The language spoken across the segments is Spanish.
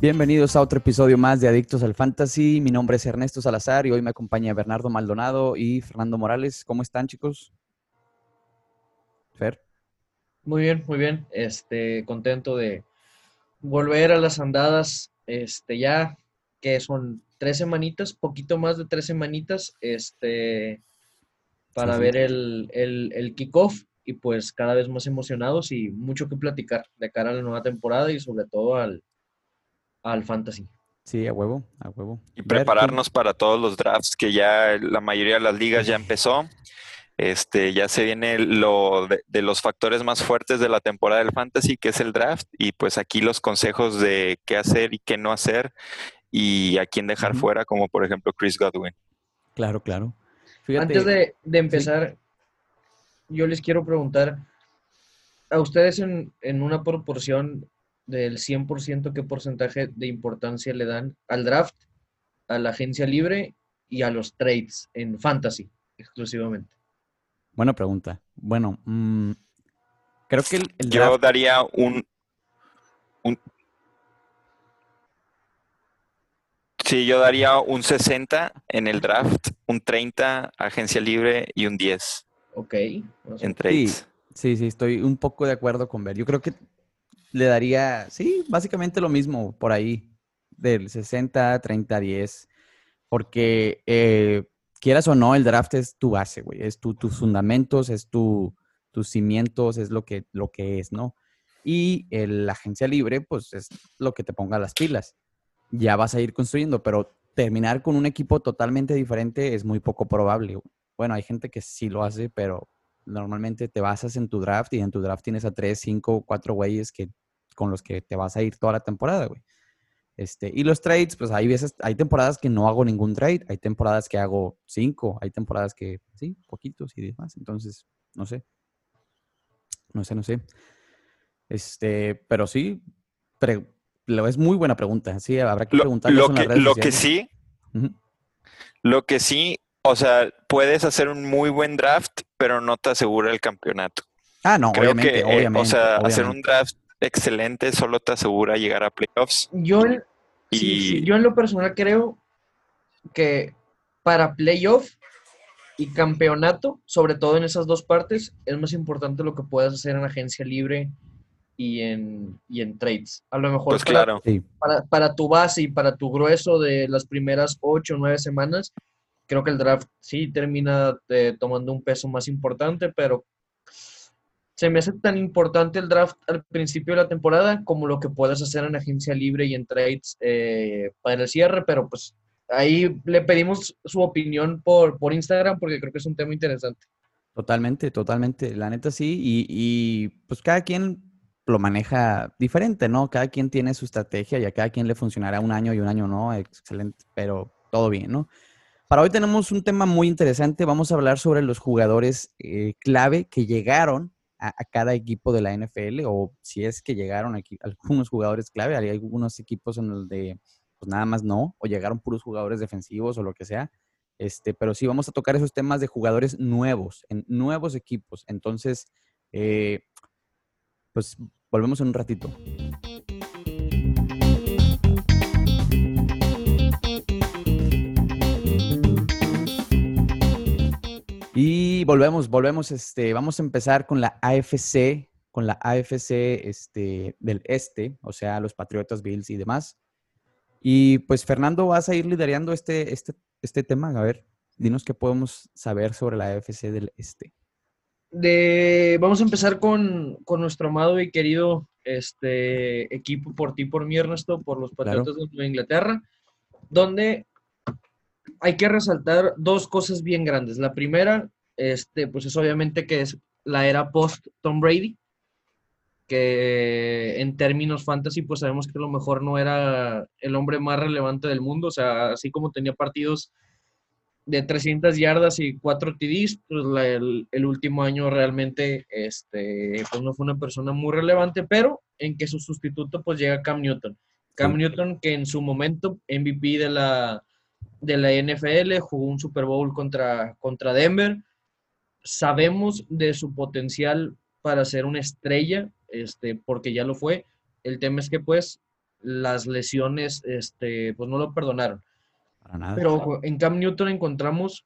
Bienvenidos a otro episodio más de Adictos al Fantasy. Mi nombre es Ernesto Salazar y hoy me acompaña Bernardo Maldonado y Fernando Morales. ¿Cómo están, chicos? Fer. Muy bien, muy bien. Este, contento de volver a las andadas. Este, ya que son tres semanitas, poquito más de tres semanitas, este, para ver el, el, el kickoff y pues cada vez más emocionados y mucho que platicar de cara a la nueva temporada y sobre todo al, al fantasy. Sí, a huevo, a huevo. Y prepararnos para todos los drafts que ya la mayoría de las ligas ya empezó. Este, ya se viene lo de, los factores más fuertes de la temporada del fantasy, que es el draft, y pues aquí los consejos de qué hacer y qué no hacer y a quién dejar fuera, como por ejemplo Chris Godwin. Claro, claro. Antes de, empezar, yo les quiero preguntar, a ustedes en, en una proporción del 100%, ¿qué porcentaje de importancia le dan al draft, a la agencia libre y a los trades en fantasy exclusivamente? Buena pregunta. Bueno, mm, creo que el, el Yo daría un, un... Sí, yo daría un 60 en el draft, un 30 agencia libre y un 10. Ok. En trades. Sí, sí, estoy un poco de acuerdo con Ver. Yo creo que le daría, sí, básicamente lo mismo por ahí, del 60, 30, 10, porque eh, quieras o no, el draft es tu base, güey, es tu, tus fundamentos, es tu, tus cimientos, es lo que, lo que es, ¿no? Y la agencia libre, pues es lo que te ponga las pilas. Ya vas a ir construyendo, pero terminar con un equipo totalmente diferente es muy poco probable. Bueno, hay gente que sí lo hace, pero normalmente te basas en tu draft y en tu draft tienes a tres, cinco, cuatro güeyes que con los que te vas a ir toda la temporada, güey. Este, y los trades, pues hay veces, hay temporadas que no hago ningún trade, hay temporadas que hago cinco, hay temporadas que sí, poquitos y demás. Entonces, no sé. No sé, no sé. Este, pero sí, es muy buena pregunta. Sí, habrá que preguntar. Lo, que, lo que sí, lo que sí, o sea, puedes hacer un muy buen draft, pero no te asegura el campeonato. Ah, no, Creo que, eh, o sea, hacer un draft excelente solo te asegura llegar a playoffs. Yo en, y... yo en lo personal creo que para playoff y campeonato, sobre todo en esas dos partes, es más importante lo que puedas hacer en agencia libre y en, y en trades. A lo mejor pues claro. para, para, tu base y para tu grueso de las primeras ocho o nueve semanas, creo que el draft sí termina eh, tomando un peso más importante, pero se me hace tan importante el draft al principio de la temporada como lo que puedas hacer en agencia libre y en trades eh, para el cierre, pero pues ahí le pedimos su opinión por, por Instagram porque creo que es un tema interesante. Totalmente, totalmente. La neta sí, y, y pues cada quien lo maneja diferente, ¿no? Cada quien tiene su estrategia y a cada quien le funcionará un año y un año no, excelente, pero todo bien, ¿no? Para hoy tenemos un tema muy interesante, vamos a hablar sobre los jugadores eh, clave que llegaron a, cada equipo de la NFL o si es que llegaron aquí algunos jugadores clave, hay algunos equipos en los de pues nada más no, o llegaron puros jugadores defensivos o lo que sea. Este, pero sí vamos a tocar esos temas de jugadores nuevos, en nuevos equipos. Entonces, eh, pues volvemos en un ratito. Volvemos, volvemos, este, vamos a empezar con la AFC, con la AFC este, del Este, o sea, los Patriotas, Bills y demás. Y pues Fernando, vas a ir liderando este, este, este tema. A ver, dinos qué podemos saber sobre la AFC del Este. De, vamos a empezar con, con, nuestro amado y querido este, equipo por ti, por mí, Ernesto, por los Patriotas de Nueva Inglaterra, donde hay que resaltar dos cosas bien grandes. La primera, este, pues es obviamente que es la era post Tom Brady, que en términos fantasy, pues sabemos que a lo mejor no era el hombre más relevante del mundo, o sea, así como tenía partidos de 300 yardas y 4 TDs, pues el, último año realmente este, pues no fue una persona muy relevante, pero en que su sustituto pues llega Cam Newton. Cam Newton que en su momento MVP de la, de la NFL, jugó un Super Bowl contra, contra Denver. Sabemos de su potencial para ser una estrella, este, porque ya lo fue. El tema es que pues las lesiones, este, pues no lo perdonaron. Para nada. Pero en Cam Newton encontramos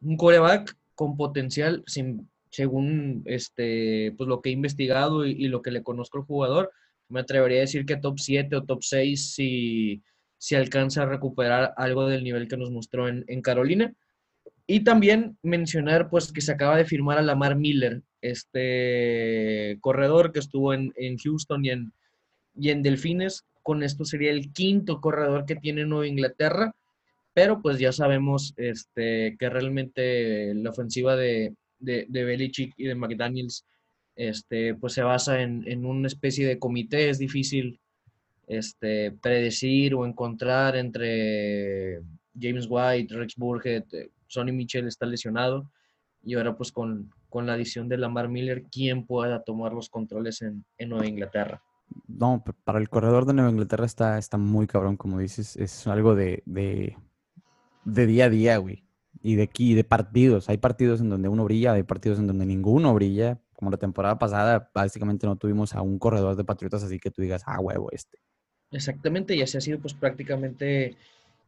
un coreback con potencial, sin, según este, pues lo que he investigado y, y, lo que le conozco al jugador, me atrevería a decir que top 7 o top 6 si, si alcanza a recuperar algo del nivel que nos mostró en, en Carolina. Y también mencionar pues que se acaba de firmar a Lamar Miller, este corredor que estuvo en, en Houston y en, y en Delfines. Con esto sería el quinto corredor que tiene Nueva Inglaterra, pero pues ya sabemos este, que realmente la ofensiva de, de, de Belichick y de McDaniels este, pues se basa en, en, una especie de comité. Es difícil este, predecir o encontrar entre James White, Rex Burgett, Sonny Mitchell está lesionado y ahora pues con, con la adición de Lamar Miller, ¿quién pueda tomar los controles en, en, Nueva Inglaterra? No, para el corredor de Nueva Inglaterra está, está muy cabrón, como dices, es algo de, de, de día a día, güey. Y de aquí, de partidos. Hay partidos en donde uno brilla, hay partidos en donde ninguno brilla. Como la temporada pasada, básicamente no tuvimos a un corredor de Patriotas, así que tú digas, ah, huevo, este. Exactamente, y así ha sido pues prácticamente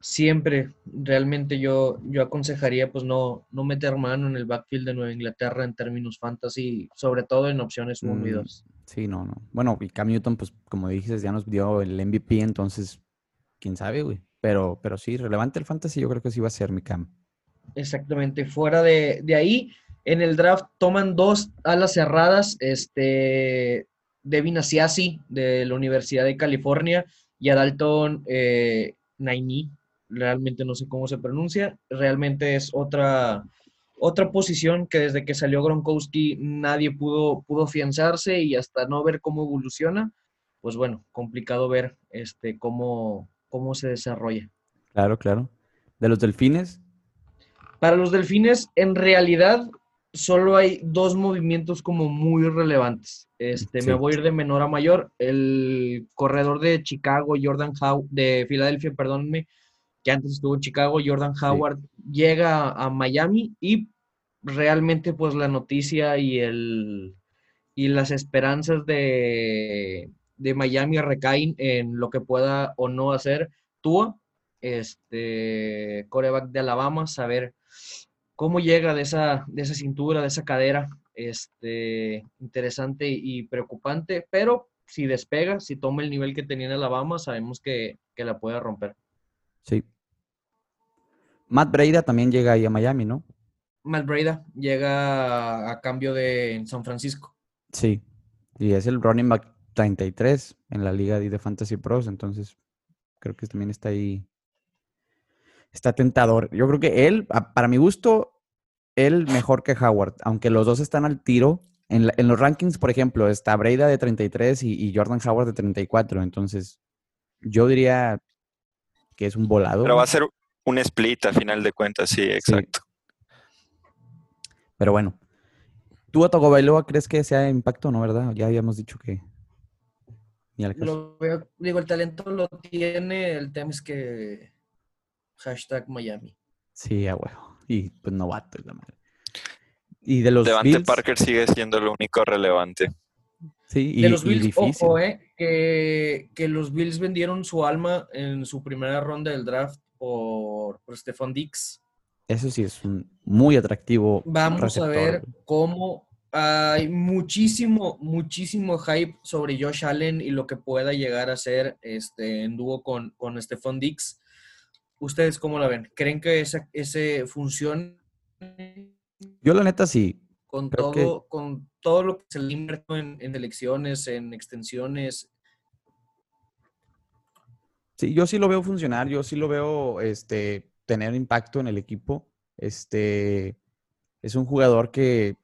siempre. Realmente yo, yo aconsejaría pues no, no meter mano en el backfield de Nueva Inglaterra en términos fantasy, sobre todo en opciones 1 mm, y 2. Sí, no, no. Bueno, y Cam Newton, pues como dices, ya nos dio el MVP, entonces, quién sabe, güey. Pero, pero sí, relevante el fantasy, yo creo que sí va a ser mi Cam. Exactamente. Fuera de, de ahí, en el draft toman dos alas cerradas, este, Devin Asiasi de la Universidad de California y a Dalton eh, Naini, realmente no sé cómo se pronuncia, realmente es otra, otra posición que desde que salió Gronkowski nadie pudo, pudo afianzarse y hasta no ver cómo evoluciona, pues bueno, complicado ver este, cómo, cómo se desarrolla. Claro, claro. ¿De los delfines? Para los delfines, en realidad, solo hay dos movimientos como muy relevantes. Este, sí. Me voy a ir de menor a mayor. El corredor de Chicago, Jordan Howe, de Filadelfia, perdónenme, que antes estuvo en Chicago, Jordan Howard, sí. llega a Miami y realmente pues la noticia y, el, y las esperanzas de, de Miami recaen en lo que pueda o no hacer Tua, este coreback de Alabama, saber cómo llega de esa, de esa cintura, de esa cadera, este, interesante y preocupante, pero si despega, si toma el nivel que tenía en Alabama, sabemos que, que la puede romper. Sí. Matt Breida también llega ahí a Miami, ¿no? Matt Breida llega a cambio de San Francisco. Sí, y es el running back 33 en la liga de Fantasy Pros, entonces creo que también está ahí. Está tentador. Yo creo que él, para mi gusto, él mejor que Howard, aunque los dos están al tiro. En, la, en los rankings, por ejemplo, está Breida de 33 y, y, Jordan Howard de 34. Entonces, yo diría que es un volado. Pero va a ser un split a final de cuentas, sí, exacto. Sí. Pero bueno, ¿tú a Bailoa crees que sea impacto no, verdad? Ya habíamos dicho que. Ni al caso. Lo veo, digo, el talento lo tiene, el tema es que. Hashtag Miami. Sí, a huevo. Y pues novato es la madre. Y de los Devante Bills, Parker sigue siendo lo único relevante. Sí, y, de los Bills, y difícil. ojo, eh, que, que los Bills vendieron su alma en su primera ronda del draft por, por Stefan Dix. Eso sí es un muy atractivo. Vamos receptor. a ver cómo hay muchísimo, muchísimo hype sobre Josh Allen y lo que pueda llegar a ser este, en dúo con, con Stefan Dix. ¿Ustedes cómo la ven? ¿Creen que ese, ese funcione? Yo la neta sí. Con todo, que... con todo lo que se le invirtió en, en elecciones, en extensiones, Sí, yo sí lo veo funcionar, yo sí lo veo este, tener impacto en el equipo. Este es un jugador que,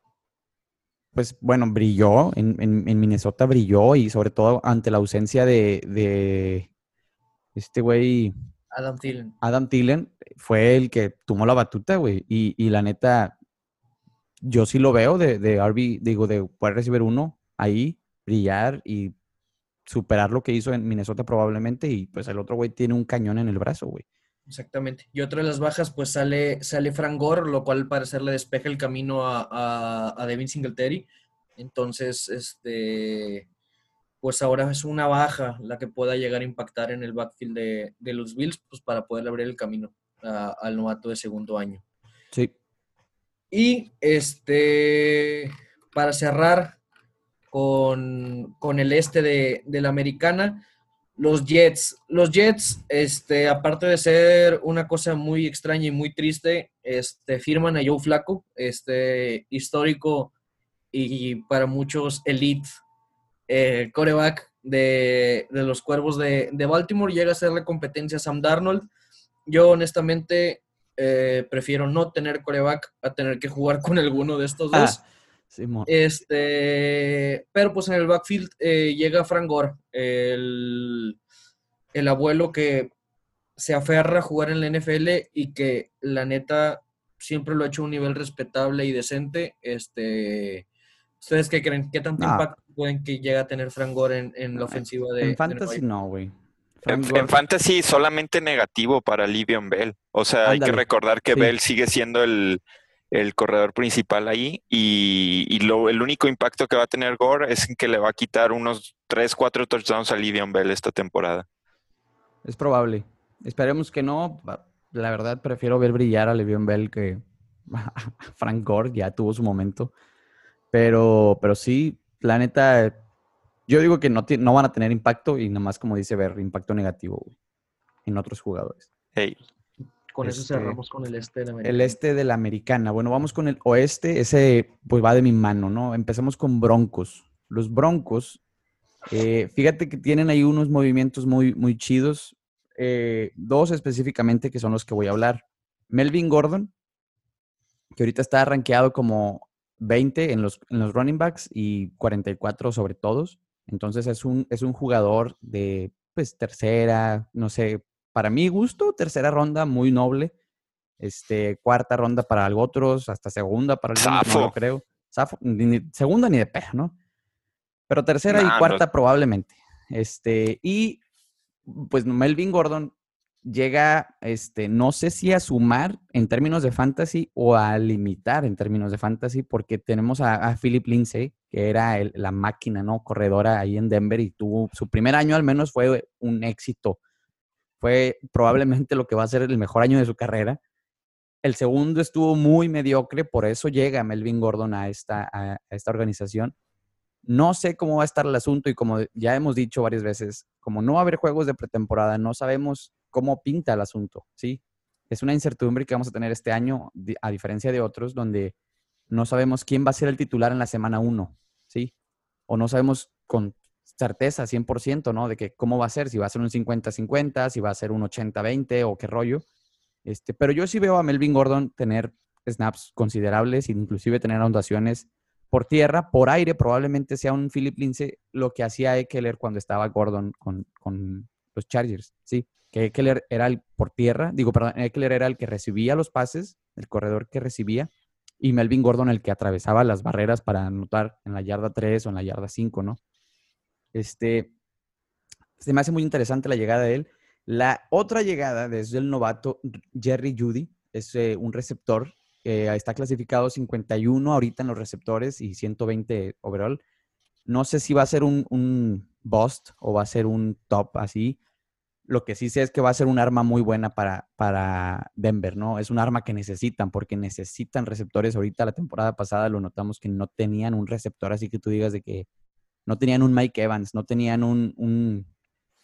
pues bueno, brilló en, en, en Minnesota, brilló y sobre todo ante la ausencia de, de este güey. Adam Thielen. Adam Thielen fue el que tomó la batuta, güey. Y, y, la neta, yo sí lo veo de, de RB, digo, de poder recibir uno ahí, brillar y superar lo que hizo en Minnesota probablemente y pues el otro güey tiene un cañón en el brazo, güey. Exactamente. Y otra de las bajas, pues sale, sale Frank Gore, lo cual al parecer le despeja el camino a, a, a Devin Singletary. Entonces, este, pues ahora es una baja la que pueda llegar a impactar en el backfield de, de los Bills, pues para poder abrir el camino a- al novato de segundo año. Sí. Y este, para cerrar con, con el este de, de la americana, los Jets. Los Jets, este, aparte de ser una cosa muy extraña y muy triste, este, firman a Joe Flaco, este, histórico y para muchos elite eh, coreback de, de los Cuervos de, de Baltimore. Llega a ser la competencia a Sam Darnold. Yo honestamente eh, prefiero no tener coreback a tener que jugar con alguno de estos dos. Ah, Simón. Este, pero pues en el backfield eh, llega Frank Gore, el, el abuelo que se aferra a jugar en la NFL y que la neta siempre lo ha hecho a un nivel respetable y decente. Este, ¿Ustedes qué creen? ¿Qué tanto No. impacto pueden que llegue a tener Frank Gore en, en la ofensiva de, de En Fantasy no, güey. En, en Fantasy solamente negativo para Livion Bell. O sea, hay que recordar que Sí. Bell sigue siendo el, el corredor principal ahí y, y lo, el único impacto que va a tener Gore es que le va a quitar unos 3, 4 touchdowns a Livion Bell esta temporada. Es probable. Esperemos que no. La verdad, prefiero ver brillar a Le'Veon Bell que Frank Gore. Ya tuvo su momento. Pero, pero sí, la neta, yo digo que no, van a tener impacto y nada más, como dice Ver, impacto negativo güey, en otros jugadores. Hey, Con eso Este, cerramos con el este de la El americana. este de la americana. Bueno, vamos con el oeste. Ese pues va de mi mano, ¿no? Empezamos con Broncos. Los Broncos, eh, fíjate que tienen ahí unos movimientos muy, muy chidos. Eh, dos específicamente que son los que voy a hablar. Melvin Gordon, que ahorita está rankeado como 20 en los, en los running backs y 44 sobre todos. Entonces es un, es un jugador de pues tercera, no sé, para mi gusto, tercera ronda, muy noble. Este, cuarta ronda para algo otros, hasta segunda para algunos, no lo Zafo. creo. Zafo, ni- segunda ni de pedo, ¿no? Pero tercera Nah, y no. cuarta probablemente. Este, y pues Melvin Gordon llega, este, no sé si a sumar en términos de fantasy o a limitar en términos de fantasy, porque tenemos a, a Philip Lindsay, que era el- la máquina, ¿no? Corredora ahí en Denver y tuvo su primer año al menos fue un éxito. Fue probablemente lo que va a ser el mejor año de su carrera. El segundo estuvo muy mediocre, por eso llega Melvin Gordon a esta, a- esta organización. No sé cómo va a estar el asunto y como ya hemos dicho varias veces, como no va a haber juegos de pretemporada, no sabemos cómo pinta el asunto, ¿sí? Es una incertidumbre que vamos a tener este año, a diferencia de otros, donde no sabemos quién va a ser el titular en la semana 1, ¿sí? O no sabemos con certeza 100%, ¿no? De que cómo va a ser, si va a ser un 50-50, si va a ser un 80-20 o qué rollo. Este, pero yo sí veo a Melvin Gordon tener snaps considerables, inclusive tener anotaciones por tierra, por aire, probablemente sea un Philip Lindsay lo que hacía Eckler cuando estaba Gordon con, con los Chargers, ¿sí? Que Eckler era el por tierra, digo, perdón, Eckler era el que recibía los pases, el corredor que recibía, y Melvin Gordon el que atravesaba las barreras para anotar en la yarda 3 o en la yarda 5, ¿no? Este, se me hace muy interesante la llegada de él. La otra llegada desde el novato Jerry Judy, es eh, un receptor que está clasificado 51 ahorita en los receptores y 120 overall. No sé si va a ser un, un bust o va a ser un top así. Lo que sí sé es que va a ser un arma muy buena para, para Denver, ¿no? Es un arma que necesitan porque necesitan receptores. Ahorita la temporada pasada lo notamos que no tenían un receptor, así que tú digas de que no tenían un Mike Evans, no tenían un, un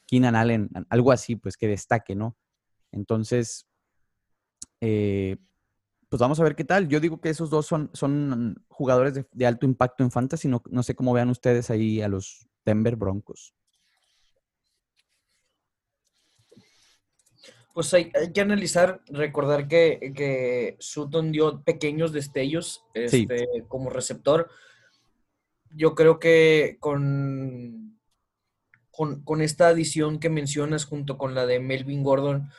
Keenan Allen, algo así, pues que destaque, ¿no? Entonces, eh, pues vamos a ver qué tal. Yo digo que esos dos son, son jugadores de, de alto impacto en fantasy. No, no sé cómo vean ustedes ahí a los Denver Broncos. Pues hay, hay que analizar, recordar que, que Sutton dio pequeños destellos Sí. este, como receptor. Yo creo que con, con, esta adición que mencionas junto con la de Melvin Gordon,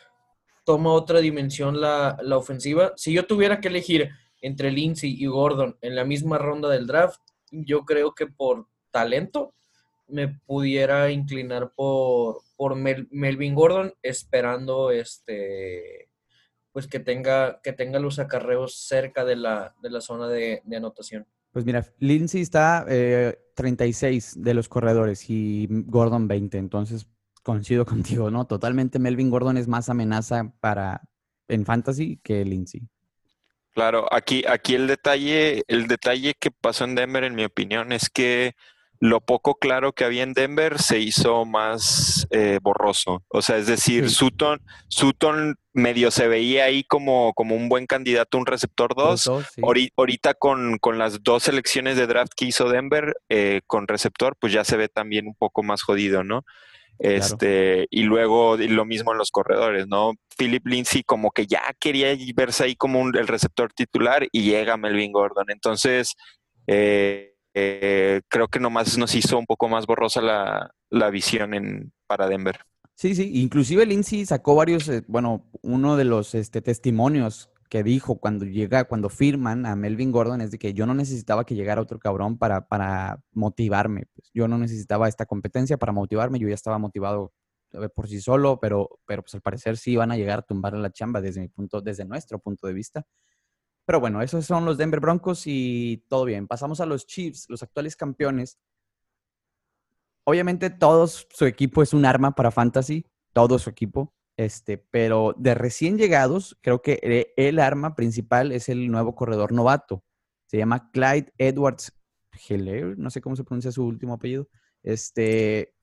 toma otra dimensión la, la ofensiva. Si yo tuviera que elegir entre Lindsay y Gordon en la misma ronda del draft, yo creo que por talento me pudiera inclinar por, por Mel- Melvin Gordon, esperando este pues que tenga, que tenga los acarreos cerca de la, de la zona de anotación. Pues mira, Lindsay está eh, 36 de los corredores y Gordon 20. Entonces, coincido contigo, ¿no? Totalmente Melvin Gordon es más amenaza para en fantasy que Lindsay. Claro, aquí, aquí el detalle, el detalle que pasó en Denver, en mi opinión, es que lo poco claro que había en Denver se hizo más eh, borroso. O sea, es decir, Sutton, Sutton medio se veía ahí como, como un buen candidato, un receptor 2. Ahorita con, las dos selecciones de draft que hizo Denver eh, con receptor, pues ya se ve también un poco más jodido, ¿no? Este, y luego lo mismo en los corredores, ¿no? Philip Lindsay como que ya quería verse ahí como un, el receptor titular y llega Melvin Gordon. Entonces, eh, eh, creo que nomás nos hizo un poco más borrosa la, visión en, para Denver. Sí, sí, inclusive Lindsay sacó varios, eh, bueno, uno de los este, testimonios que dijo cuando llega, cuando firman a Melvin Gordon es de que yo no necesitaba que llegara otro cabrón para, para motivarme. Pues, yo no necesitaba esta competencia para motivarme, yo ya estaba motivado por sí solo, pero, pero pues al parecer sí van a llegar a tumbar la chamba desde mi punto, desde nuestro punto de vista. Pero bueno, esos son los Denver Broncos y todo bien. Pasamos a los Chiefs, los actuales campeones. Obviamente todos su equipo es un arma para fantasy, todo su equipo. Este, pero de recién llegados, creo que e, el arma principal es el nuevo corredor novato. Se llama Clyde Edwards Heller, no sé cómo se pronuncia su último apellido. Este,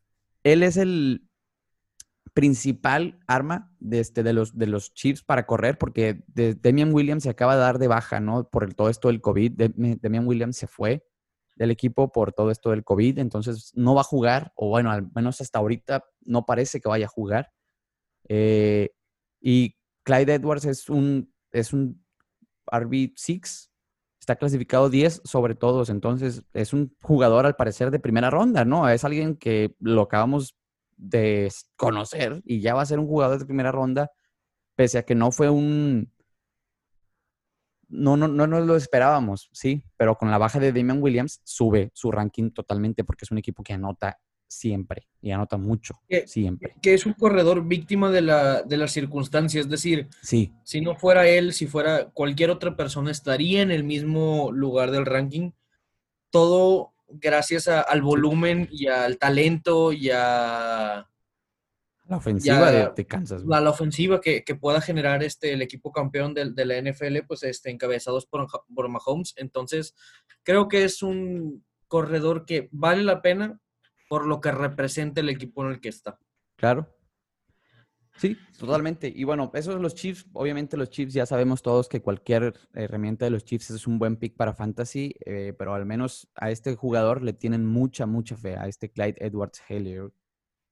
él es el principal arma de, este, de, los, de los Chiefs para correr, porque Demian Williams se acaba de dar de baja, ¿no? Por el, todo esto del COVID. Demian Williams se fue del equipo por todo esto del COVID, entonces no va a jugar, o bueno, al menos hasta ahorita no parece que vaya a jugar. Eh, y Clyde Edwards es un, es un RB6, está clasificado 10 sobre todos, entonces es un jugador al parecer de primera ronda, ¿no? Es alguien que lo acabamos de conocer y ya va a ser un jugador de primera ronda, pese a que no fue un... No, no, no nos lo esperábamos, sí, pero con la baja de Damian Williams sube su ranking totalmente porque es un equipo que anota siempre y anota mucho, siempre. Que es un corredor víctima de, la, de las circunstancias, es decir, sí. si no fuera él, si fuera cualquier otra persona, estaría en el mismo lugar del ranking. Todo gracias al volumen y al talento y a... La ofensiva de, Kansas. A la ofensiva que, pueda generar este, el equipo campeón de, la NFL, pues este, encabezados por, por Mahomes. Entonces, creo que es un corredor que vale la pena por lo que representa el equipo en el que está. Claro. Sí, totalmente. Y bueno, esos los Chiefs, obviamente los Chiefs ya sabemos todos que cualquier herramienta de los Chiefs es un buen pick para fantasy, eh, pero al menos a este jugador le tienen mucha, mucha fe, a este Clyde Edwards Hellier.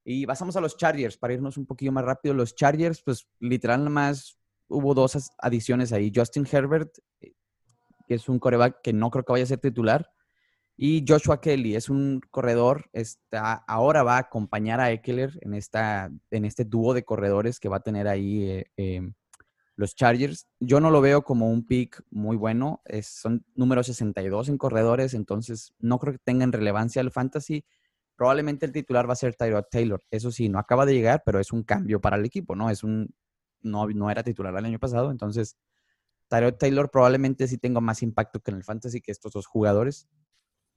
Y pasamos a los Chargers, para irnos un poquillo más rápido. Los Chargers, pues literal más hubo dos adiciones ahí. Justin Herbert, eh, que es un coreback que no creo que vaya a ser titular, y Joshua Kelly es un corredor, está, ahora va a acompañar a Eckler en, esta, en este dúo de corredores que va a tener ahí eh, em, los Chargers. Yo no lo veo como un pick muy bueno, es, son número 62 en corredores, entonces no creo que tengan relevancia el fantasy. Probablemente el titular va a ser Tyrod Taylor. Eso sí, no acaba de llegar, pero es un cambio para el equipo, ¿no? Es un, no, no era titular el año pasado, entonces Tyrod Taylor probablemente sí tenga más impacto que en el fantasy que estos dos jugadores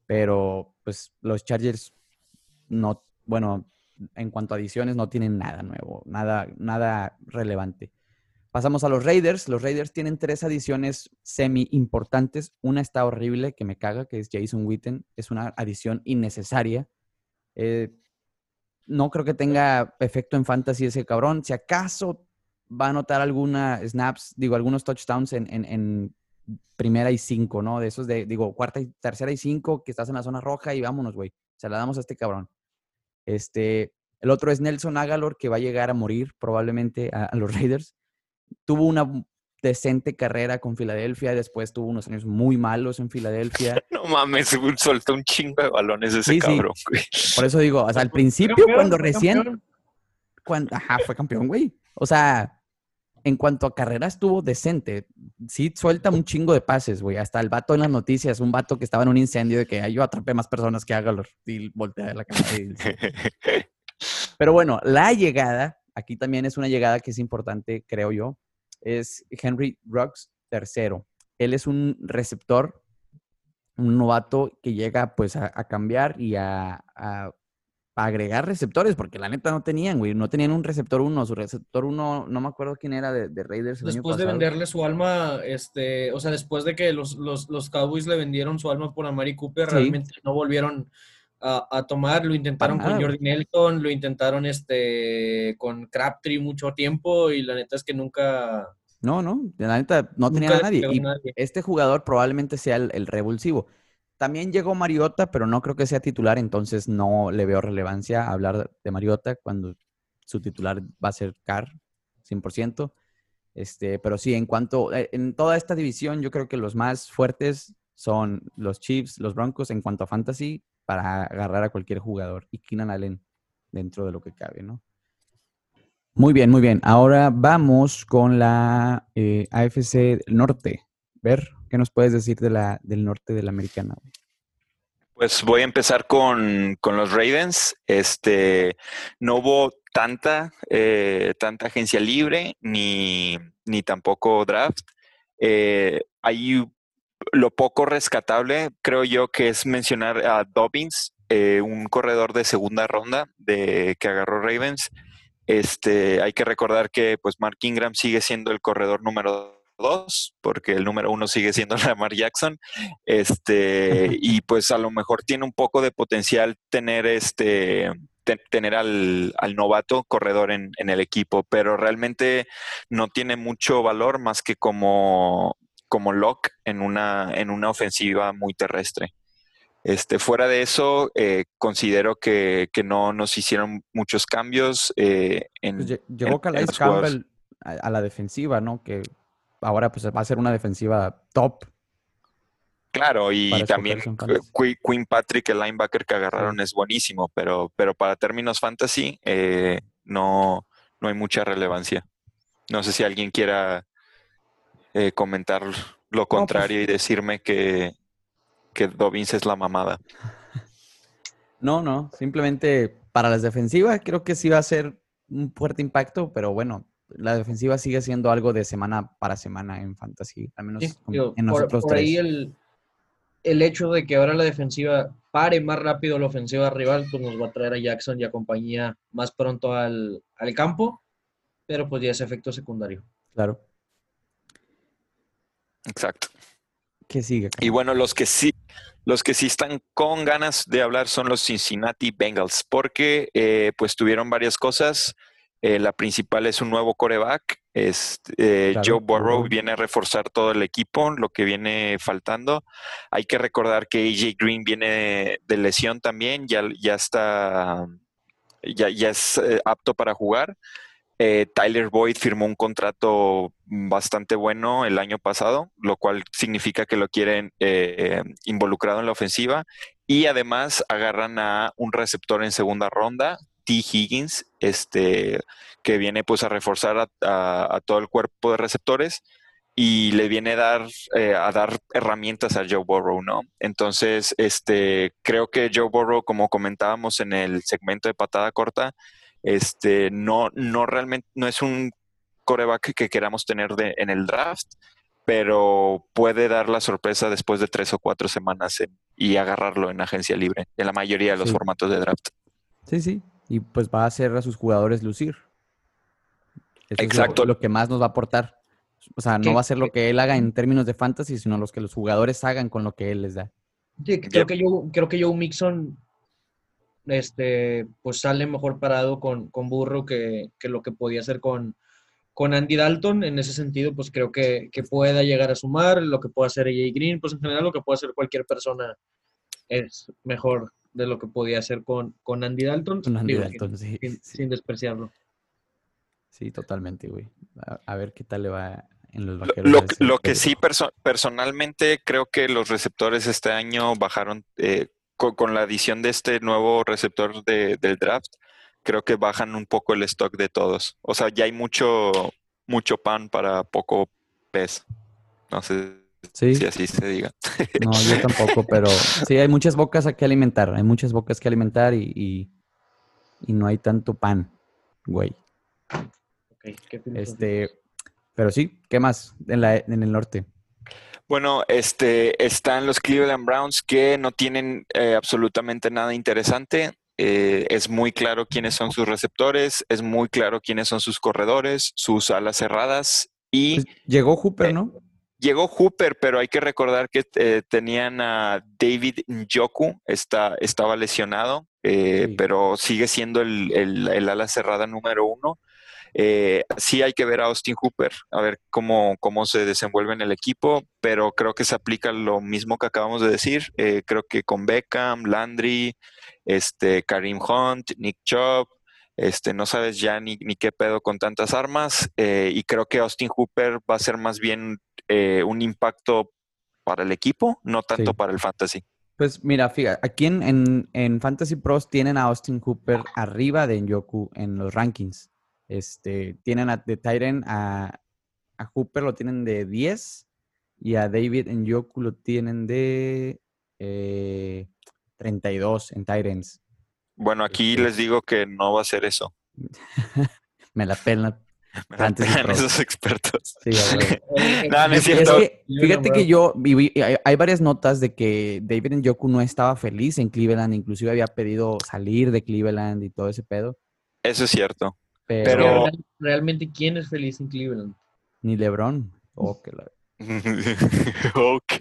pero pues los Chargers no, bueno, en cuanto a adiciones no tienen nada nuevo, nada, nada relevante. Pasamos a los Raiders. Los Raiders tienen tres adiciones semi importantes. Una está horrible, que me caga, que es Jason Witten. Es una adición innecesaria. Eh, no creo que tenga efecto en fantasy ese cabrón. Si acaso va a anotar alguna snaps, digo, algunos touchdowns en, en primera y cinco, ¿no? De esos de, digo, cuarta y tercera y cinco, que estás en la zona roja y vámonos, güey. Se la damos a este cabrón. Este, el otro es Nelson Agalor, que va a llegar a morir probablemente a, los Raiders. Tuvo una decente carrera con Filadelfia, después tuvo unos años muy malos en Filadelfia. No mames, soltó un chingo de balones ese cabrón, güey. Por eso digo, o sea, al principio, cuando recién. Cuando, ajá, fue campeón, güey. O sea, en cuanto a carrera estuvo decente. Sí, suelta un chingo de pases, güey. Hasta el vato en las noticias, un vato que estaba en un incendio de que yo atrapé más personas que haga y voltea la cámara. Pero bueno, la llegada, aquí también es una llegada que es importante, creo yo, es Henry Ruggs tercero. Él es un receptor un novato que llega pues a, cambiar y a, agregar receptores, porque la neta no tenían, güey, no tenían un receptor uno, su receptor uno, no me acuerdo quién era de, Raiders. después de venderle su alma, este, o sea, después de que los, Cowboys le vendieron su alma por Amari Cooper, realmente no volvieron a, tomar, lo intentaron con Jordi Nelson, lo intentaron este, con Crabtree mucho tiempo y la neta es que nunca... No, no, la neta no tenía a nadie. Y este jugador probablemente sea el, revulsivo. También llegó Mariota, pero no creo que sea titular, entonces no le veo relevancia hablar de Mariota cuando su titular va a ser Carr, 100%. Este, pero sí, en cuanto, eh, en toda esta división, yo creo que los más fuertes son los Chiefs, los Broncos en cuanto a fantasy, para agarrar a cualquier jugador. Y Keenan Allen dentro de lo que cabe, ¿no? Muy bien, muy bien. Ahora vamos con la eh, AFC Norte. Ver, ¿qué nos puedes decir de la, del norte de la americana? Pues voy a empezar con, los Ravens. Este, no hubo tanta, eh, tanta agencia libre ni, ni tampoco draft. Eh, hay lo poco rescatable, creo yo, que es mencionar a Dobbins, eh, un corredor de segunda ronda de, que agarró Ravens. Este, hay que recordar que pues Mark Ingram sigue siendo el corredor número dos, porque el número uno sigue siendo Lamar Jackson. Este, y pues a lo mejor tiene un poco de potencial tener este tener al, novato corredor en, en, el equipo, pero realmente no tiene mucho valor más que como como lock en una, en una ofensiva muy terrestre. Este, fuera de eso, eh, considero que, no nos hicieron muchos cambios. Eh, en, pues llegó Calais Campbell a, la defensiva, ¿no? Que ahora pues va a ser una defensiva top. Claro, y también Queen Patrick, el linebacker que agarraron, es buenísimo, pero, pero para términos fantasy eh, no, no hay mucha relevancia. No sé si alguien quiera eh, comentar lo pues contrario y decirme que, que Dobbins es la mamada. No, no, simplemente para las defensivas creo que sí va a ser un fuerte impacto, pero bueno, la defensiva sigue siendo algo de semana para semana en fantasy, al menos en nosotros por, ahí el, el, hecho de que ahora la defensiva pare más rápido la ofensiva rival, pues nos va a traer a Jackson y a compañía más pronto al, al campo, pero pues ya es efecto secundario. Claro. Exacto. ¿Qué sigue? Y bueno, los que sí, los que sí están con ganas de hablar son los Cincinnati Bengals, porque eh, pues tuvieron varias cosas. Eh, la principal es un nuevo coreback. Es, eh, Joe Burrow viene a reforzar todo el equipo, lo que viene faltando. Hay que recordar que AJ Green viene de lesión también, ya, ya está, ya, ya es apto para jugar. Eh, Tyler Boyd firmó un contrato bastante bueno el año pasado, lo cual significa que lo quieren eh, involucrado en la ofensiva. Y además agarran a un receptor en segunda ronda, T. Higgins, este, que viene pues a reforzar a, todo el cuerpo de receptores y le viene a dar, eh, a dar herramientas a Joe Burrow, ¿no? Entonces, este, creo que Joe Burrow, como comentábamos en el segmento de patada corta, este, no, no realmente, no es un coreback que queramos tener de, en el draft, pero puede dar la sorpresa después de tres o cuatro semanas y agarrarlo en agencia libre, en la mayoría de los formatos de draft. Sí, sí, y pues va a hacer a sus jugadores lucir. Exacto. Es lo, que más nos va a aportar. O sea, no va a ser lo que él haga en términos de fantasy, sino los que los jugadores hagan con lo que él les da. Sí, creo, que yo, creo que Joe Mixon este, pues sale mejor parado con, Burro que, lo que podía hacer con, con Andy Dalton. En ese sentido, pues creo que, pueda llegar a sumar lo que pueda hacer AJ Green, pues en general lo que pueda hacer cualquier persona es mejor de lo que podía hacer con, con Andy Dalton. sin, despreciarlo. Sí, totalmente, güey. A, ver qué tal le va en los vaqueros. Lo, que sí, personalmente, creo que los receptores este año bajaron eh, con, la adición de este nuevo receptor de, del draft, creo que bajan un poco el stock de todos. O sea, ya hay mucho, mucho pan para poco pez. No sé si así se diga. No, yo tampoco, pero sí, hay muchas bocas a que alimentar. Hay muchas bocas que alimentar y, y, no hay tanto pan, güey. este, pero sí, ¿qué más en, la, en el norte? Bueno, este, están los Cleveland Browns que no tienen eh, absolutamente nada interesante. Eh, es muy claro quiénes son sus receptores, es muy claro quiénes son sus corredores, sus alas cerradas y... Pues llegó Hooper, Eh, ¿no? Llegó Hooper, pero hay que recordar que eh, tenían a David Njoku, está, estaba lesionado, eh, Sí. pero sigue siendo el, el- el ala cerrada número uno. Eh, sí hay que ver a Austin Hooper, a ver cómo, cómo se desenvuelve en el equipo, pero creo que se aplica lo mismo que acabamos de decir. Eh, creo que con Beckham, Landry, este, Karim Hunt, Nick Chubb, este, no sabes ya ni, ni qué pedo con tantas armas, eh, y creo que Austin Hooper va a ser más bien eh, un impacto para el equipo, no tanto Sí. para el fantasy. Pues mira, fíjate, aquí en, en, en Fantasy Pros tienen a Austin Hooper arriba de Njoku en los rankings. Este, tienen a, de Tyren a, a Hooper lo tienen de 10 y a David Njoku lo tienen de eh, 32 en Tyrens. Bueno, aquí Este- les digo que no va a ser eso. Me la pelan. Me la pelan esos expertos. Sí. No, no es Es cierto. que, fíjate que yo viví, hay, hay varias notas de que David Njoku no estaba feliz en Cleveland, inclusive había pedido salir de Cleveland y todo ese pedo. Eso es cierto. Pero, Pero- Real- Realmente, ¿quién es feliz en Cleveland? ni LeBron. Oh, que la- Ok.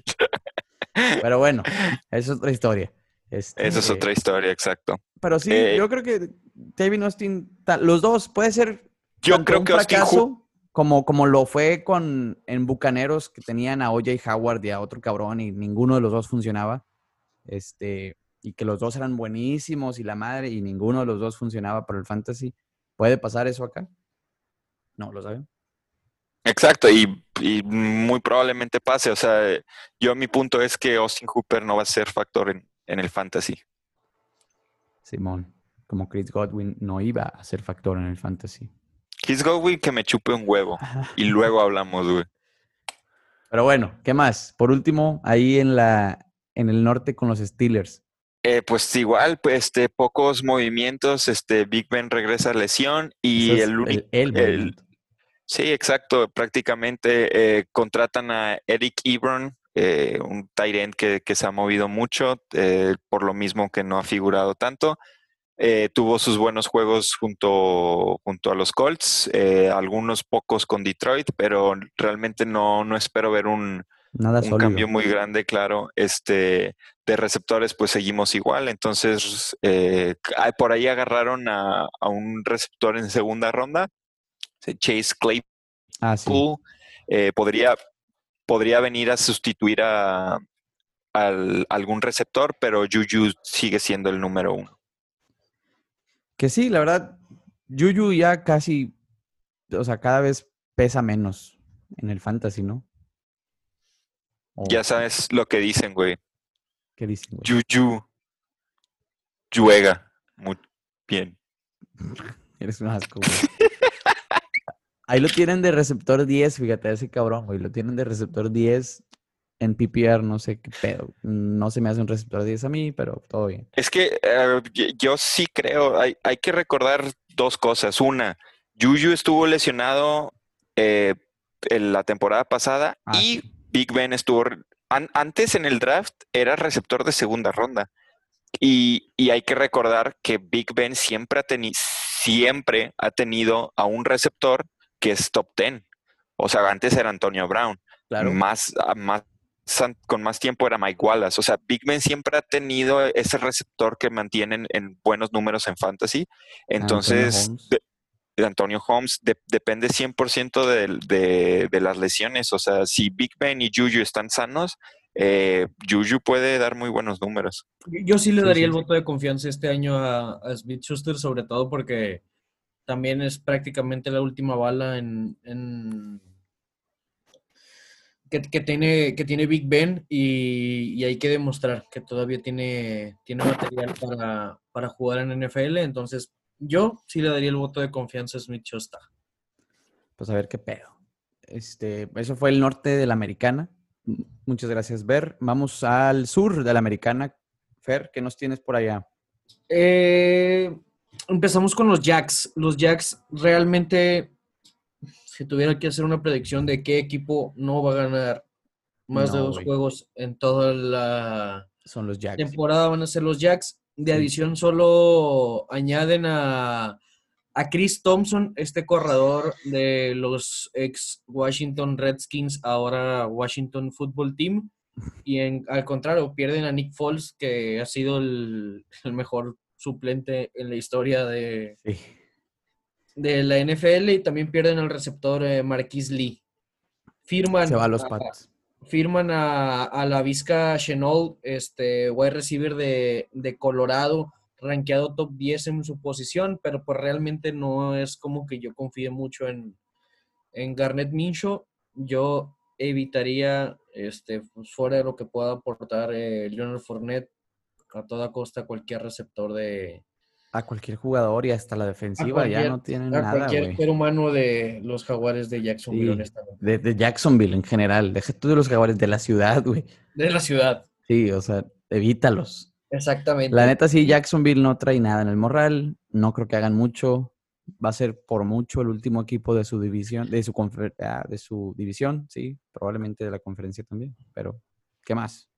Pero bueno, esa es otra historia. Este, Esa es otra historia, exacto. Pero sí, Eh, yo creo que David Austin, los dos, puede ser Yo tanto creo un que Austin fracaso como, como lo fue con en Bucaneros, que tenían a OJ Howard y a otro cabrón y ninguno de los dos funcionaba. Este, y que los dos eran buenísimos y la madre, y ninguno de los dos funcionaba para el fantasy. ¿Puede pasar eso acá? No, lo saben. Exacto, y, y muy probablemente pase. O sea, yo mi punto es que Austin Hooper no va a ser factor en, en el fantasy. Simón, como Chris Godwin no iba a ser factor en el fantasy. Chris Godwin que me chupe un huevo. Y luego hablamos, güey. Pero bueno, ¿qué más? Por último, ahí en la en el norte con los Steelers. Eh, pues igual, pues este, pocos movimientos. Este, Big Ben regresa a lesión y es el único. el. Sí, exacto. Prácticamente eh, contratan a Eric Ebron, eh, un end que, que se ha movido mucho, eh, por lo mismo que no ha figurado tanto. Eh, tuvo sus buenos juegos junto, junto a los Colts, algunos pocos con Detroit, pero realmente no, no espero ver un, Nada un cambio muy grande, claro. Este, de receptores, pues seguimos igual. Entonces, ah, por ahí agarraron a, a un receptor en segunda ronda, Chase Claypool Ah, sí. Eh, podría, podría venir a sustituir a, al- algún receptor, pero Juju sigue siendo el número uno. Que sí, la verdad, Juju ya casi, o sea, cada vez pesa menos en el fantasy, ¿no? Ya sabes lo que dicen, güey. ¿Qué dicen? güey? Juju juega muy bien. Eres un asco, güey. Ahí lo tienen de receptor 10, fíjate, ese cabrón, güey. Lo tienen de receptor 10 en PPR, no sé qué pedo. No se me hace un receptor 10 a mí, pero todo bien. Es que eh, yo sí creo, hay, hay que recordar dos cosas. Una, Juju estuvo lesionado eh, en la temporada pasada Ah, y sí. Big Ben estuvo, an- antes en el draft era receptor de segunda ronda. Y, y hay que recordar que Big Ben siempre ha, teni- siempre ha tenido a un receptor que es top 10. O sea, antes era Antonio Brown. Claro. Más, a- más, san- con más tiempo era Mike Wallace. O sea, Big Ben siempre ha tenido ese receptor que mantienen en buenos números en fantasy. Entonces, Holmes. de, de Antonio Holmes de- depende 100% de, de, de las lesiones. O sea, si Big Ben y Juju están sanos, eh, Juju puede dar muy buenos números. Yo sí le daría sí, el sí. voto de confianza este año a, a Smith Schuster, sobre todo porque también es prácticamente la última bala en, en- que, que tiene, que tiene Big Ben y, y hay que demostrar que todavía tiene, tiene material para, para jugar en NFL. Entonces, yo sí le daría el voto de confianza a Smith Schuster. Pues a ver qué pedo. Este, eso fue el norte de la americana. Muchas gracias, Ver. Vamos al sur de la americana. Fer, ¿qué nos tienes por allá? Eh, empezamos con los Jacks. Los Jacks realmente, si tuviera que hacer una predicción de qué equipo no va a ganar Más de dos juegos en toda la Son los Jacks. temporada van a ser los Jacks. De Sí. adición solo añaden a, a Chris Thompson, este corredor de los ex Washington Redskins, ahora Washington Football Team. Y en, al contrario, pierden a Nick Foles, que ha sido el, el mejor suplente en la historia de, Sí. de la NFL. Y también pierden al receptor eh, Marquise Lee. Firman Se va a los Pats. firman a, a la Vizca Chenault, este wide receiver de, de Colorado, rankeado top 10 en su posición, pero pues realmente no es como que yo confíe mucho en, en Garnett Minshew. Yo evitaría, este, fuera de lo que pueda aportar eh, Leonard Fournette, a toda costa cualquier receptor de A cualquier jugador y hasta la defensiva ya no tienen a nada, cualquier ser humano de los jaguares de Jacksonville, Sí. honestamente. De, de Jacksonville en general. Deja tú de los jaguares de la ciudad, güey. De la ciudad, Sí, o sea, evítalos. exactamente. La neta, sí, Jacksonville no trae nada en el morral. No creo que hagan mucho. Va a ser por mucho el último equipo de su división, de su, confer- ah, de su división, sí, probablemente de la conferencia también. Pero, ¿qué más?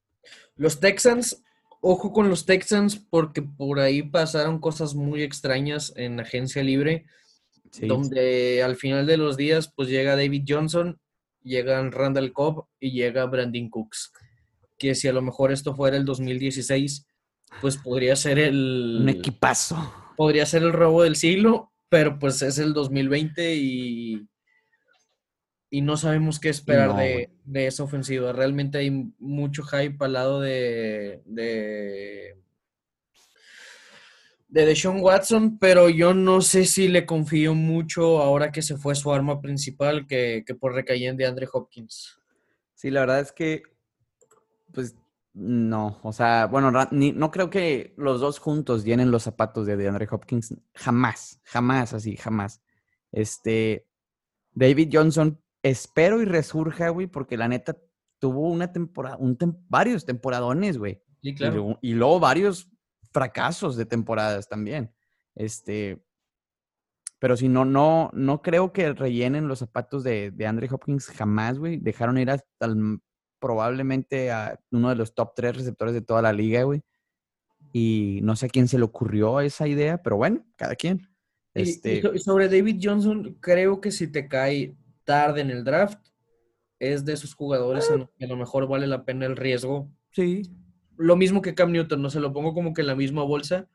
Los Texans, ojo con los Texans porque por ahí pasaron cosas muy extrañas en agencia libre, Sí, donde al final de los días pues llega David Johnson, llegan Randall Cobb y llega Brandon Cooks, que si a lo mejor esto fuera el 2016, pues podría ser el un equipazo. podría ser el robo del siglo, pero pues es el 2020 y y no sabemos qué esperar no, de, de esa ofensiva. Realmente hay mucho hype al lado de, de, de Deshaun Watson, pero yo no sé si le confío mucho ahora que se fue su arma principal que, que por recaer de Andre Hopkins. Sí, la verdad es que, pues, no. O sea, bueno, ni- no creo que los dos juntos llenen los zapatos de DeAndre Hopkins. Jamás, jamás, así, jamás. Este, David Johnson, espero y resurja, güey, porque la neta tuvo una temporada, un tem- varios temporadones, güey. Sí, Y claro. luego- Y, luego varios fracasos de temporadas también. Este, pero si no, no, no creo que rellenen los zapatos de, de Andre Hopkins jamás, güey. Dejaron ir hasta el- probablemente a uno de los top tres receptores de toda la liga, güey. Y no sé a quién se le ocurrió esa idea, pero bueno, cada quien. Y Este, y sobre David Johnson, creo que si te cae tarde en el draft, es de esos jugadores en los que a lo mejor vale la pena el riesgo sí, lo mismo que Cam Newton, no se lo pongo como que en la misma bolsa,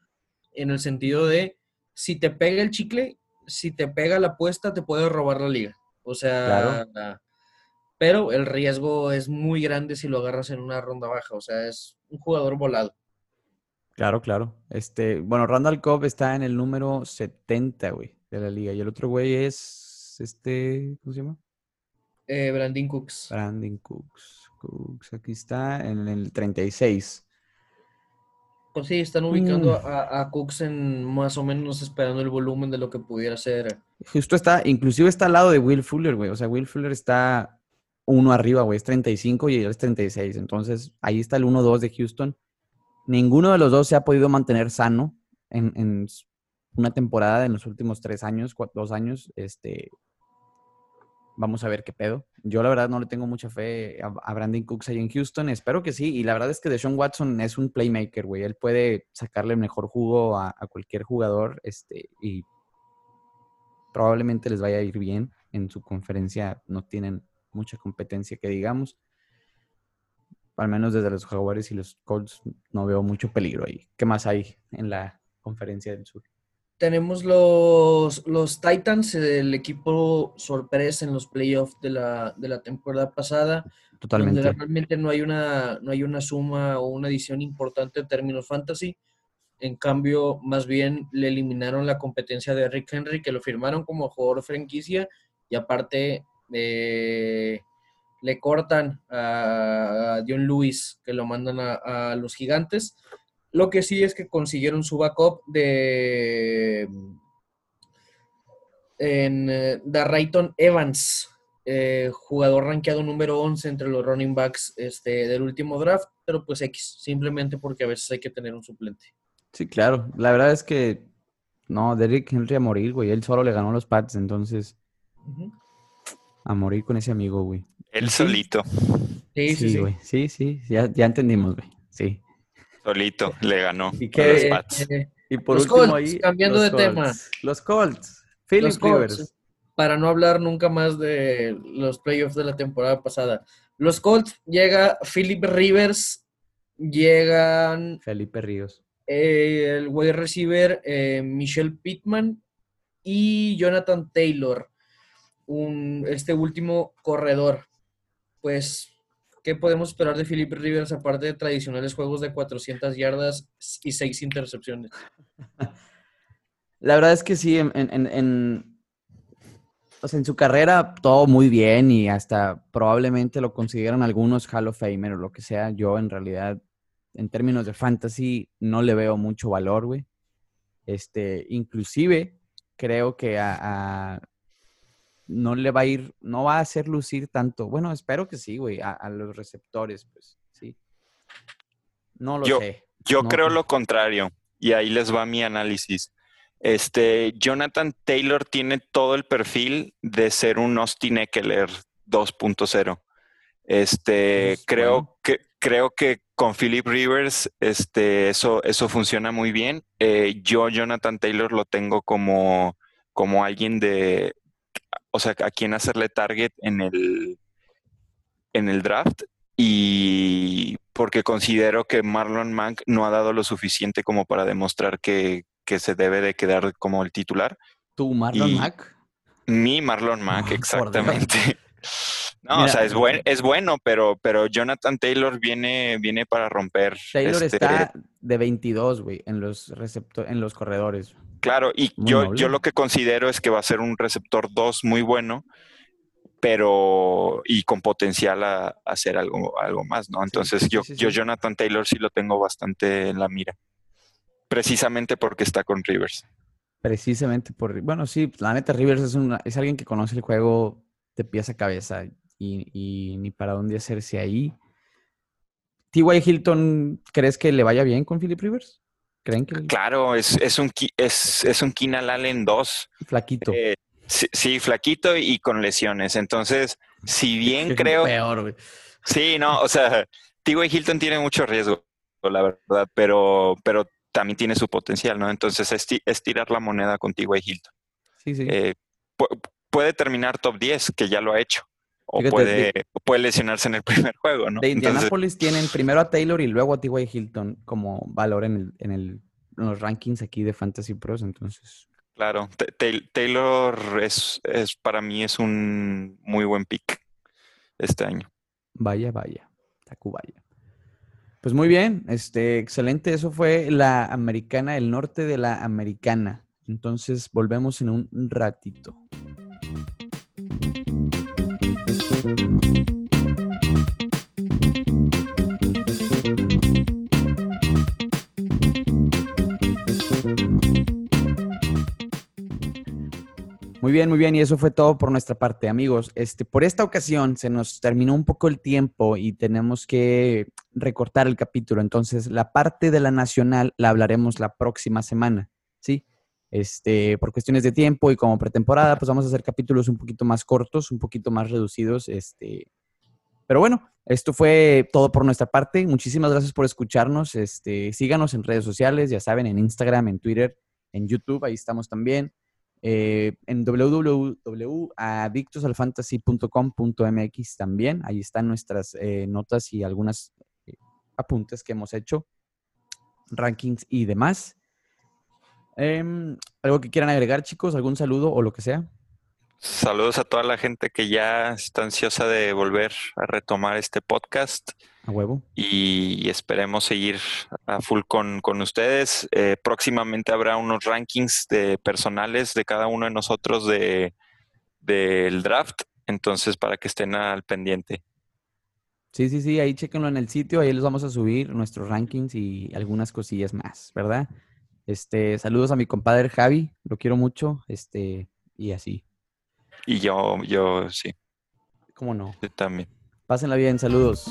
en el sentido de si te pega el chicle, si te pega la apuesta, te puede robar la liga. O sea, pero el riesgo es muy grande si lo agarras en una ronda baja. O sea, es un jugador volado. Claro, claro. Este, bueno, Randall Cobb está en el número 70, güey, de la liga. Y el otro güey es, este, ¿cómo se llama? Eh, Brandon Cooks. Brandon Cooks. Cooks, aquí está en el 36. Pues sí, están ubicando Mm. a, a Cooks en más o menos esperando el volumen de lo que pudiera ser. Justo está, inclusive está al lado de Will Fuller, güey. O sea, Will Fuller está uno arriba, güey. Es 35 y él es 36. Entonces, ahí está el 1-2 de Houston. Ninguno de los dos se ha podido mantener sano en, una temporada en los últimos tres años, dos años. Este, vamos a ver qué pedo. Yo la verdad no le tengo mucha fe a, Brandon Cooks ahí en Houston. Espero que sí. Y la verdad es que Deshaun Watson es un playmaker, güey. Él puede sacarle mejor jugo a, a cualquier jugador. Este, y probablemente les vaya a ir bien. En su conferencia no tienen mucha competencia que digamos. Al menos desde los Jaguares y los Colts no veo mucho peligro ahí. ¿Qué más hay en la conferencia del sur? Tenemos los, los Titans, el equipo sorpresa en los playoffs de la, de la temporada pasada. Totalmente. donde realmente no hay una no hay una suma o una adición importante en términos fantasy. En cambio, más bien le eliminaron la competencia de Rick Henry, que lo firmaron como jugador franquicia y aparte eh, le cortan a, Dion Lewis, que lo mandan a, a los gigantes. Lo que sí es que consiguieron su backup de en eh, Darrayton Evans, eh, jugador rankeado número 11 entre los running backs este, del último draft, pero pues X, simplemente porque a veces hay que tener un suplente. Sí, claro. La verdad es que no, Derrick Henry a morir, güey. Él solo le ganó los Pats, entonces a morir con ese amigo, güey. Él solito. Sí, sí, Sí, sí. güey. Sí, sí, ya, ya entendimos, güey. Sí. Solito le ganó ¿Y a qué- los Eh, Pats. eh, Y por Los último Colts, ahí. cambiando los de tema. Los Colts. Philip los Colts, Rivers. para no hablar nunca más de los playoffs de la temporada pasada. Los Colts llega Philip Rivers, llegan Felipe Ríos. eh, el wide receiver eh, Michelle Pittman y Jonathan Taylor, un, este último corredor. Pues, ¿qué podemos esperar de Philip Rivers aparte de tradicionales juegos de 400 yardas y 6 intercepciones? La verdad es que sí, en, en- en- o en su carrera todo muy bien y hasta probablemente lo consideran algunos Hall of Famer o lo que sea. Yo en realidad, en términos de fantasy, no le veo mucho valor, güey. Este, inclusive creo que a- no le va a ir, no va a hacer lucir tanto. Bueno, espero que sí, güey, a, a los receptores, pues, sí. No lo Yo- sé. Yo No, creo lo contrario, y ahí les va mi análisis. Este, Jonathan Taylor tiene todo el perfil de ser un Austin Eckler 2.0. Este, Pues, creo bueno. que creo que con Philip Rivers, este, eso, eso funciona muy bien. Eh, yo, Jonathan Taylor, lo tengo como, como alguien de, o sea, a quien hacerle target en el, en el draft y porque considero que Marlon Mack no ha dado lo suficiente como para demostrar que, que se debe de quedar como el titular. ¿Tú, Marlon Mack? Mi Marlon Mack, Ah, exactamente. No, Mira, o sea, es, buen, es bueno, pero, pero Jonathan Taylor viene, viene para romper. Taylor este, está de 22, güey, en los recepto- en los corredores. Claro, y Muy yo, noble. yo lo que considero es que va a ser un receptor 2 muy bueno, pero y con potencial a, a hacer algo, algo más, ¿no? Entonces sí, yo, sí, yo. Jonathan Taylor sí lo tengo bastante en la mira, precisamente porque está con Rivers. Precisamente por... Bueno, sí, la neta Rivers es, una- es alguien que conoce el juego de pies a cabeza y, y ni para dónde hacerse ahí. T.Y. Hilton, ¿crees que le vaya bien con Philip Rivers? ¿Creen que el Claro, es, es un es, es un Keenan Allen 2. flaquito? Eh, sí, sí, flaquito y con lesiones. Entonces, si bien creo, Peor, güey. sí, no, o sea, T.Y. Hilton tiene mucho riesgo, la verdad, pero, pero también tiene su potencial, ¿no? Entonces, es, es tirar la moneda con T.Y. Hilton. Sí, sí. Eh, pu- puede terminar top 10, que ya lo ha hecho. O Fíjate, puede, puede lesionarse en el primer juego, ¿no? de Entonces, Indianapolis tienen primero a Taylor y luego a T.Y. Hilton como valor en, el, en, el, en los rankings aquí de Fantasy Pros, entonces... claro, Ta- Ta- Taylor es, es para mí es un muy buen pick este año. Vaya, vaya. Tacubaya. Pues muy bien, este, excelente. Eso fue la americana, el norte de la americana. Entonces volvemos en un ratito. Muy bien, muy bien. Y eso fue todo por nuestra parte, amigos. Este, por esta ocasión se nos terminó un poco el tiempo y tenemos que recortar el capítulo. Entonces, la parte de la nacional la hablaremos la próxima semana, ¿sí? Este, por cuestiones de tiempo y como pretemporada, pues vamos a hacer capítulos un poquito más cortos, un poquito más reducidos. Este, pero bueno, esto fue todo por nuestra parte. Muchísimas gracias por escucharnos. Este, síganos en redes sociales, ya saben, en Instagram, en Twitter, en YouTube, ahí estamos también. Eh, en www.adictosalfantasy.com.mx también. Ahí están nuestras eh, notas y algunas eh, apuntes que hemos hecho, rankings y demás. Em, ¿Algo que quieran agregar, chicos? ¿Algún saludo o lo que sea? Saludos a toda la gente que ya está ansiosa de volver a retomar este podcast A huevo. y esperemos seguir a full con, con ustedes. Eh, próximamente habrá unos rankings de personales de cada uno de nosotros de del draft, entonces para que estén al pendiente. Sí, sí, sí, ahí chéquenlo en el sitio, ahí les vamos a subir nuestros rankings y algunas cosillas más, ¿verdad? Este, saludos a mi compadre Javi, lo quiero mucho, este, y así, Y yo, yo sí, ¿cómo no? yo también. Pásenla bien, saludos.